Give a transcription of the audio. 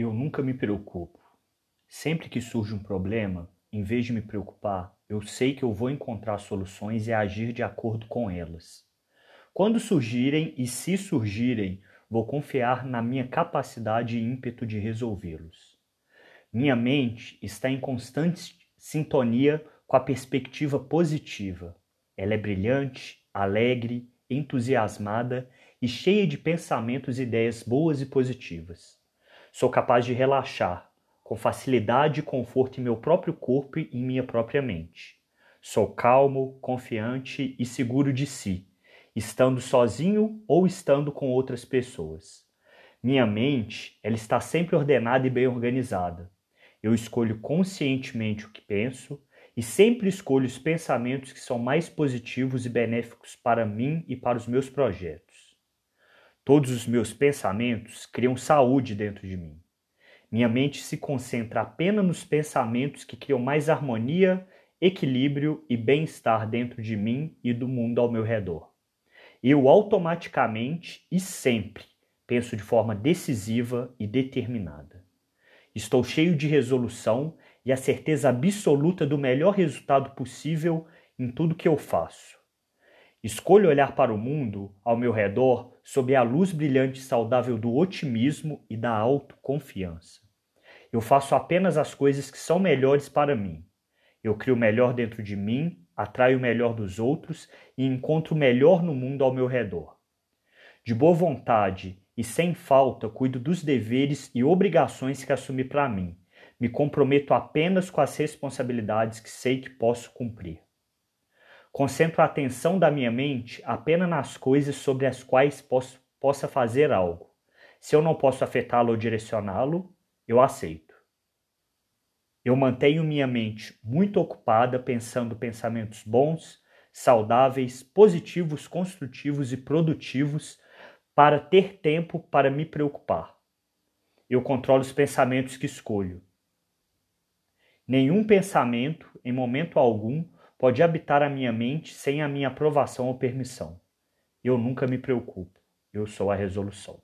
Eu nunca me preocupo. Sempre que surge um problema, em vez de me preocupar, eu sei que eu vou encontrar soluções e agir de acordo com elas. Quando surgirem e se surgirem, vou confiar na minha capacidade e ímpeto de resolvê-los. Minha mente está em constante sintonia com a perspectiva positiva. Ela é brilhante, alegre, entusiasmada e cheia de pensamentos e ideias boas e positivas. Sou capaz de relaxar, com facilidade e conforto em meu próprio corpo e em minha própria mente. Sou calmo, confiante e seguro de si, estando sozinho ou estando com outras pessoas. Minha mente, ela está sempre ordenada e bem organizada. Eu escolho conscientemente o que penso e sempre escolho os pensamentos que são mais positivos e benéficos para mim e para os meus projetos. Todos os meus pensamentos criam saúde dentro de mim. Minha mente se concentra apenas nos pensamentos que criam mais harmonia, equilíbrio e bem-estar dentro de mim e do mundo ao meu redor. Eu automaticamente e sempre penso de forma decisiva e determinada. Estou cheio de resolução e a certeza absoluta do melhor resultado possível em tudo que eu faço. Escolho olhar para o mundo ao meu redor sob a luz brilhante e saudável do otimismo e da autoconfiança. Eu faço apenas as coisas que são melhores para mim. Eu crio o melhor dentro de mim, atraio o melhor dos outros e encontro o melhor no mundo ao meu redor. De boa vontade e sem falta, cuido dos deveres e obrigações que assumi para mim. Me comprometo apenas com as responsabilidades que sei que posso cumprir. Concentro a atenção da minha mente apenas nas coisas sobre as quais posso, possa fazer algo. Se eu não posso afetá-lo ou direcioná-lo, eu aceito. Eu mantenho minha mente muito ocupada pensando pensamentos bons, saudáveis, positivos, construtivos e produtivos para ter tempo para me preocupar. Eu controlo os pensamentos que escolho. Nenhum pensamento, em momento algum, pode habitar a minha mente sem a minha aprovação ou permissão. Eu nunca me preocupo, eu sou a resolução.